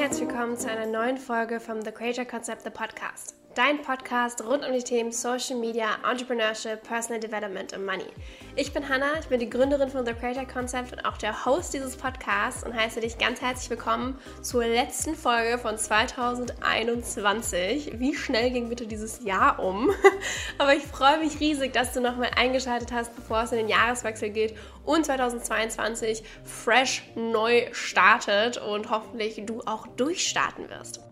herzlich willkommen zu einer neuen Folge vom The Creator Concept, the Podcast. Dein Podcast rund um die Themen Social Media, Entrepreneurship, Personal Development und Money. Ich bin Hannah, ich bin die Gründerin von The Creator Concept und auch der Host dieses Podcasts und heiße dich ganz herzlich willkommen zur letzten Folge von 2021. Wie schnell ging bitte dieses Jahr um? Aber ich freue mich riesig, dass du nochmal eingeschaltet hast, bevor es in den Jahreswechsel geht und 2022 fresh neu startet und hoffentlich du auch durchstarten wirst.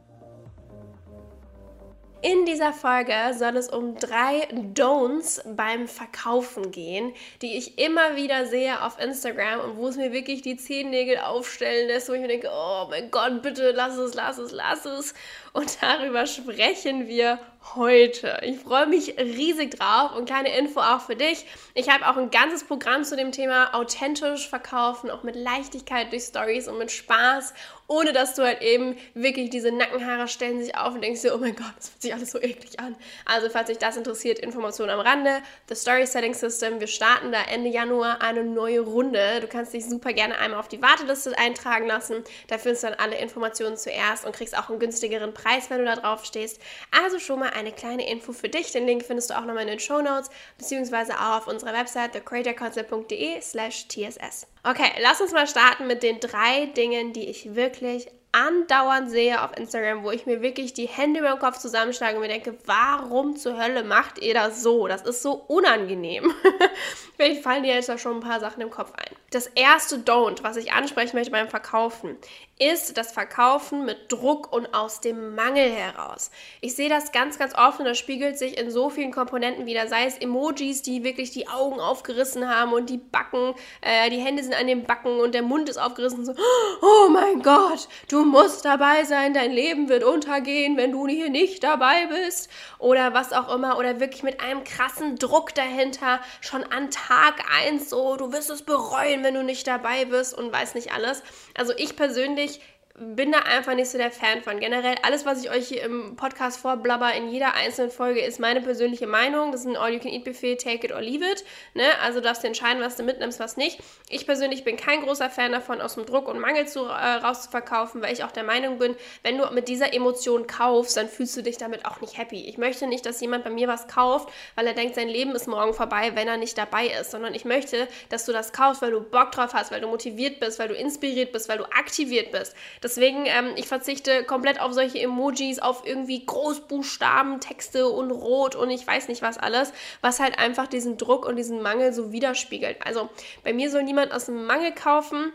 In dieser Folge soll es um drei Don'ts beim Verkaufen gehen, die ich immer wieder sehe auf Instagram und wo es mir wirklich die Zehennägel aufstellen lässt, wo ich mir denke, oh mein Gott, bitte lass es, lass es, lass es. Und darüber sprechen wir heute. Ich freue mich riesig drauf und kleine Info auch für dich. Ich habe auch ein ganzes Programm zu dem Thema authentisch verkaufen, auch mit Leichtigkeit durch Stories und mit Spaß, ohne dass du halt eben wirklich diese Nackenhaare stellen sich auf und denkst dir, oh mein Gott, das fühlt sich alles so eklig an. Also falls dich das interessiert, Informationen am Rande. The Story Setting System, wir starten da Ende Januar eine neue Runde. Du kannst dich super gerne einmal auf die Warteliste eintragen lassen. Da findest du dann alle Informationen zuerst und kriegst auch einen günstigeren Preis, wenn du da drauf stehst. Also schon mal eine kleine Info für dich. Den Link findest du auch nochmal in den Show Notes, beziehungsweise auch auf unserer Website thecreatorconcept.de slash tss. Okay, lass uns mal starten mit den drei Dingen, die ich wirklich andauernd sehe auf Instagram, wo ich mir wirklich die Hände über den Kopf zusammenschlage und mir denke, warum zur Hölle macht ihr das so? Das ist so unangenehm. Vielleicht fallen dir jetzt da schon ein paar Sachen im Kopf ein. Das erste Don't, was ich ansprechen möchte beim Verkaufen, ist das Verkaufen mit Druck und aus dem Mangel heraus. Ich sehe das ganz, ganz oft und das spiegelt sich in so vielen Komponenten wieder, sei es Emojis, die wirklich die Augen aufgerissen haben und die Backen, äh, die Hände sind an den Backen und der Mund ist aufgerissen, so, oh mein Gott, du musst dabei sein, dein Leben wird untergehen, wenn du hier nicht dabei bist. Oder was auch immer. Oder wirklich mit einem krassen Druck dahinter, schon an Tag 1 so, du wirst es bereuen, wenn du nicht dabei bist und weiß nicht alles. Also ich persönlich bin da einfach nicht so der Fan von. Generell, alles, was ich euch hier im Podcast vorblabber, in jeder einzelnen Folge, ist meine persönliche Meinung. Das ist ein All-You-Can-Eat-Buffet, take it or leave it. Ne? Also darfst du entscheiden, was du mitnimmst, was nicht. Ich persönlich bin kein großer Fan davon, aus dem Druck und Mangel zu, äh, rauszuverkaufen, weil ich auch der Meinung bin, wenn du mit dieser Emotion kaufst, dann fühlst du dich damit auch nicht happy. Ich möchte nicht, dass jemand bei mir was kauft, weil er denkt, sein Leben ist morgen vorbei, wenn er nicht dabei ist, sondern ich möchte, dass du das kaufst, weil du Bock drauf hast, weil du motiviert bist, weil du inspiriert bist, weil du aktiviert bist. Das Deswegen, ähm, ich verzichte komplett auf solche Emojis, auf irgendwie Großbuchstaben, Texte und Rot und ich weiß nicht was alles, was halt einfach diesen Druck und diesen Mangel so widerspiegelt. Also bei mir soll niemand aus dem Mangel kaufen.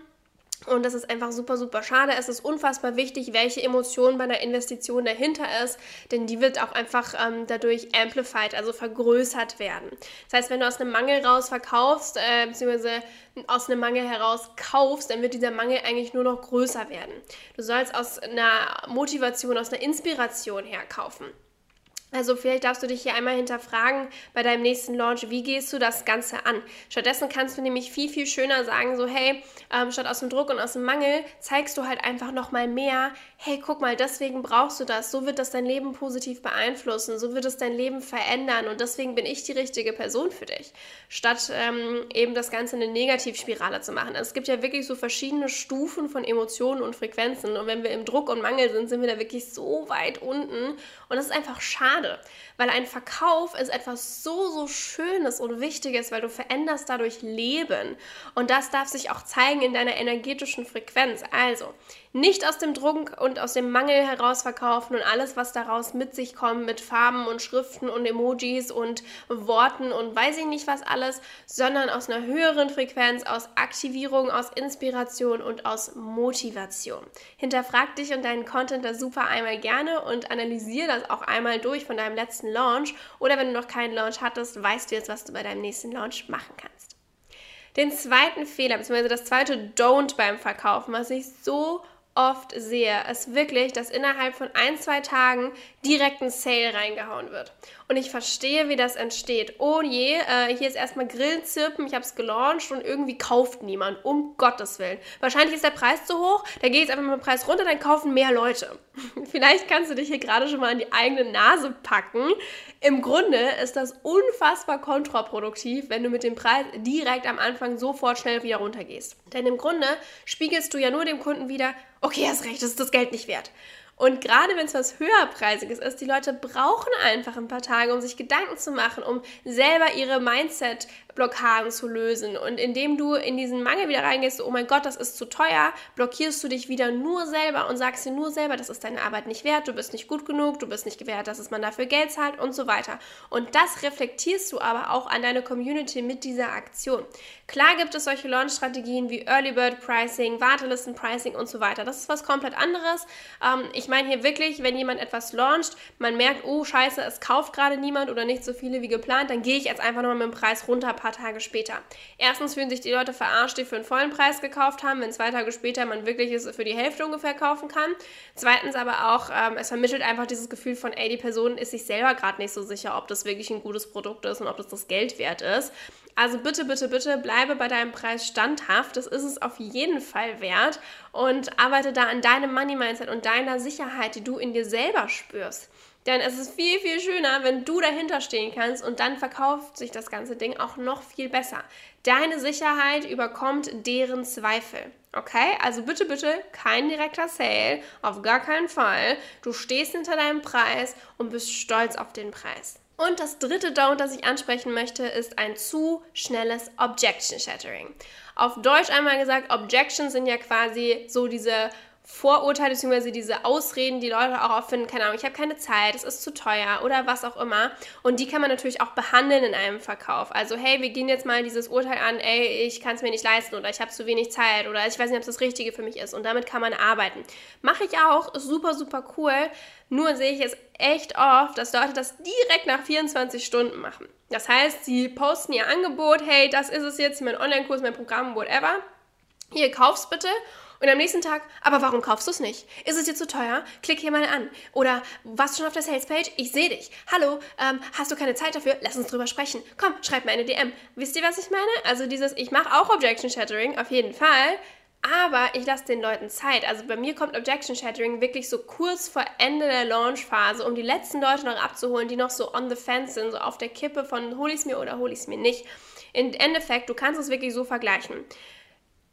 Und das ist einfach super, super schade. Es ist unfassbar wichtig, welche Emotion bei einer Investition dahinter ist, denn die wird auch einfach ähm, dadurch amplified, also vergrößert werden. Das heißt, wenn du aus einem Mangel raus verkaufst, äh, beziehungsweise aus einem Mangel heraus kaufst, dann wird dieser Mangel eigentlich nur noch größer werden. Du sollst aus einer Motivation, aus einer Inspiration her kaufen. Also vielleicht darfst du dich hier einmal hinterfragen bei deinem nächsten Launch, wie gehst du das Ganze an? Stattdessen kannst du nämlich viel, viel schöner sagen, so hey, ähm, statt aus dem Druck und aus dem Mangel, zeigst du halt einfach nochmal mehr, hey, guck mal, deswegen brauchst du das, so wird das dein Leben positiv beeinflussen, so wird es dein Leben verändern. Und deswegen bin ich die richtige Person für dich. Statt ähm, eben das Ganze eine Negativspirale zu machen. Also es gibt ja wirklich so verschiedene Stufen von Emotionen und Frequenzen. Und wenn wir im Druck und Mangel sind, sind wir da wirklich so weit unten. Und das ist einfach schade schade, weil ein Verkauf ist etwas so, so Schönes und Wichtiges, weil du veränderst dadurch Leben und das darf sich auch zeigen in deiner energetischen Frequenz. Also, nicht aus dem Druck und aus dem Mangel heraus verkaufen und alles, was daraus mit sich kommt, mit Farben und Schriften und Emojis und Worten und weiß ich nicht was alles, sondern aus einer höheren Frequenz, aus Aktivierung, aus Inspiration und aus Motivation. Hinterfrag dich und deinen Content da super einmal gerne und analysiere das auch einmal durch von deinem letzten Launch oder wenn du noch keinen Launch hattest, weißt du jetzt, was du bei deinem nächsten Launch machen kannst. Den zweiten Fehler, beziehungsweise das zweite Don't beim Verkaufen, was ich so oft sehe, ist wirklich, dass innerhalb von ein, zwei Tagen direkt ein Sale reingehauen wird. Und ich verstehe, wie das entsteht. Oh je, äh, hier ist erstmal Grillenzirpen, ich habe es gelauncht und irgendwie kauft niemand, um Gottes Willen. Wahrscheinlich ist der Preis zu hoch, da geht jetzt einfach mal der Preis runter, dann kaufen mehr Leute. Vielleicht kannst du dich hier gerade schon mal an die eigene Nase packen. Im Grunde ist das unfassbar kontraproduktiv, wenn du mit dem Preis direkt am Anfang sofort schnell wieder runtergehst. Denn im Grunde spiegelst du ja nur dem Kunden wieder, okay, hast recht, das ist das Geld nicht wert. Und gerade wenn es was höherpreisiges ist, die Leute brauchen einfach ein paar Tage, um sich Gedanken zu machen, um selber ihre Mindset-Blockaden zu lösen. Und indem du in diesen Mangel wieder reingehst, oh mein Gott, das ist zu teuer, blockierst du dich wieder nur selber und sagst dir nur selber, das ist deine Arbeit nicht wert, du bist nicht gut genug, du bist nicht gewährt, dass man dafür Geld zahlt und so weiter. Und das reflektierst du aber auch an deine Community mit dieser Aktion. Klar gibt es solche Launch-Strategien wie Early Bird Pricing, Wartelisten-Pricing und so weiter. Das ist was komplett anderes. Ähm, ich meine hier wirklich, wenn jemand etwas launcht, man merkt, oh scheiße, es kauft gerade niemand oder nicht so viele wie geplant, dann gehe ich jetzt einfach nochmal mit dem Preis runter paar Tage später. Erstens fühlen sich die Leute verarscht, die für einen vollen Preis gekauft haben, wenn zwei Tage später man wirklich es für die Hälfte ungefähr kaufen kann. Zweitens aber auch, ähm, es vermittelt einfach dieses Gefühl von, ey, die Person ist sich selber gerade nicht so sicher, ob das wirklich ein gutes Produkt ist und ob das das Geld wert ist. Also bitte, bitte, bitte bleibe bei deinem Preis standhaft. Das ist es auf jeden Fall wert. Und arbeite da an deinem Money-Mindset und deiner Sicherheit, die du in dir selber spürst. Denn es ist viel, viel schöner, wenn du dahinter stehen kannst und dann verkauft sich das ganze Ding auch noch viel besser. Deine Sicherheit überkommt deren Zweifel. Okay? Also bitte, bitte kein direkter Sale, auf gar keinen Fall. Du stehst hinter deinem Preis und bist stolz auf den Preis. Und das dritte Don't, das ich ansprechen möchte, ist ein zu schnelles Objection Shattering. Auf Deutsch einmal gesagt, Objections sind ja quasi so diese Vorurteile bzw. diese Ausreden, die Leute auch oft finden, keine Ahnung, ich habe keine Zeit, es ist zu teuer oder was auch immer. Und die kann man natürlich auch behandeln in einem Verkauf. Also, hey, wir gehen jetzt mal dieses Urteil an, ey, ich kann es mir nicht leisten oder ich habe zu wenig Zeit oder ich weiß nicht, ob es das Richtige für mich ist. Und damit kann man arbeiten. Mache ich auch, super, super cool. Nur sehe ich es echt oft, dass Leute das direkt nach 24 Stunden machen. Das heißt, sie posten ihr Angebot, hey, das ist es jetzt, mein Online-Kurs, mein Programm, whatever. Hier, kauf's bitte. Und am nächsten Tag, aber warum kaufst du es nicht? Ist es dir zu teuer? Klick hier mal an. Oder warst du schon auf der Salespage? Ich sehe dich. Hallo, ähm, hast du keine Zeit dafür? Lass uns drüber sprechen. Komm, schreib mir eine DM. Wisst ihr, was ich meine? Also dieses, ich mache auch Objection Shattering, auf jeden Fall. Aber ich lasse den Leuten Zeit. Also bei mir kommt Objection Shattering wirklich so kurz vor Ende der Launchphase, um die letzten Leute noch abzuholen, die noch so on the fence sind, so auf der Kippe von hol es mir oder hol es mir nicht. Im Endeffekt, du kannst es wirklich so vergleichen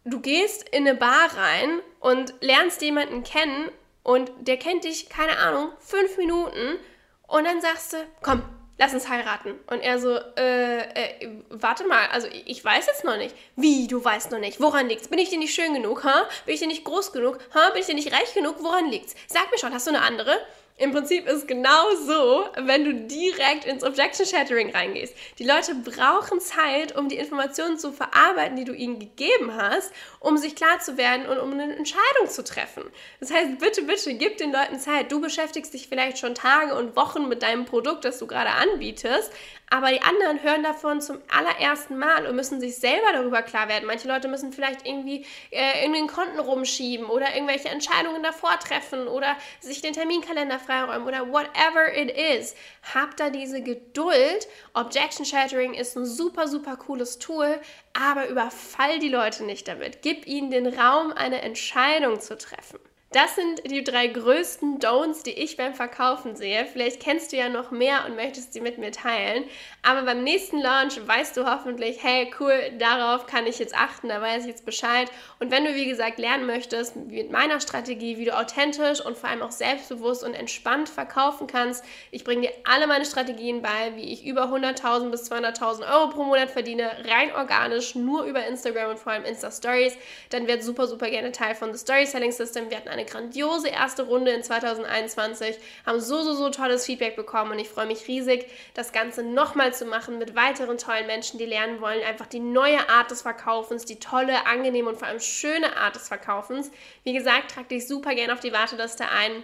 du gehst in eine Bar rein und lernst jemanden kennen und der kennt dich, keine Ahnung, fünf Minuten und dann sagst du, komm, lass uns heiraten. Und er so, äh, äh, warte mal, also ich weiß jetzt noch nicht. Wie, du weißt noch nicht? Woran liegt's? Bin ich dir nicht schön genug, ha? Bin ich dir nicht groß genug? Ha? Bin ich dir nicht reich genug? Woran liegt's? Sag mir schon, hast du eine andere? Im Prinzip ist es genau so, wenn du direkt ins Objection Shattering reingehst. Die Leute brauchen Zeit, um die Informationen zu verarbeiten, die du ihnen gegeben hast, um sich klar zu werden und um eine Entscheidung zu treffen. Das heißt, bitte, bitte, gib den Leuten Zeit. Du beschäftigst dich vielleicht schon Tage und Wochen mit deinem Produkt, das du gerade anbietest, aber die anderen hören davon zum allerersten Mal und müssen sich selber darüber klar werden. Manche Leute müssen vielleicht irgendwie äh, in den Konten rumschieben oder irgendwelche Entscheidungen davor treffen oder sich den Terminkalender freiräumen oder whatever it is. Habt da diese Geduld. Objection Shattering ist ein super, super cooles Tool, aber überfall die Leute nicht damit. Gib ihnen den Raum, eine Entscheidung zu treffen. Das sind die drei größten Don'ts, die ich beim Verkaufen sehe. Vielleicht kennst du ja noch mehr und möchtest sie mit mir teilen. Aber beim nächsten Launch weißt du hoffentlich, hey, cool, darauf kann ich jetzt achten, da weiß ich jetzt Bescheid. Und wenn du, wie gesagt, lernen möchtest, mit meiner Strategie, wie du authentisch und vor allem auch selbstbewusst und entspannt verkaufen kannst, ich bringe dir alle meine Strategien bei, wie ich über 100.000 bis 200.000 Euro pro Monat verdiene, rein organisch, nur über Instagram und vor allem Insta-Stories, dann werd super, super gerne Teil von The Story Selling System. Wir hatten eine eine grandiose erste Runde in 2021, haben so, so, so tolles Feedback bekommen und ich freue mich riesig, das Ganze nochmal zu machen mit weiteren tollen Menschen, die lernen wollen, einfach die neue Art des Verkaufens, die tolle, angenehme und vor allem schöne Art des Verkaufens. Wie gesagt, trag dich super gerne auf die Warteliste ein.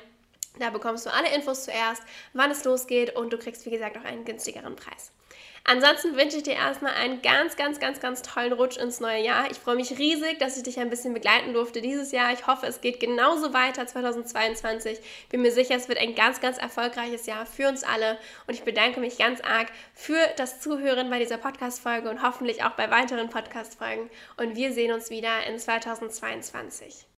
Da bekommst du alle Infos zuerst, wann es losgeht und du kriegst, wie gesagt, auch einen günstigeren Preis. Ansonsten wünsche ich dir erstmal einen ganz, ganz, ganz, ganz tollen Rutsch ins neue Jahr. Ich freue mich riesig, dass ich dich ein bisschen begleiten durfte dieses Jahr. Ich hoffe, es geht genauso weiter 2022. Bin mir sicher, es wird ein ganz, ganz erfolgreiches Jahr für uns alle. Und ich bedanke mich ganz arg für das Zuhören bei dieser Podcast-Folge und hoffentlich auch bei weiteren Podcast-Folgen. Und wir sehen uns wieder in 2022.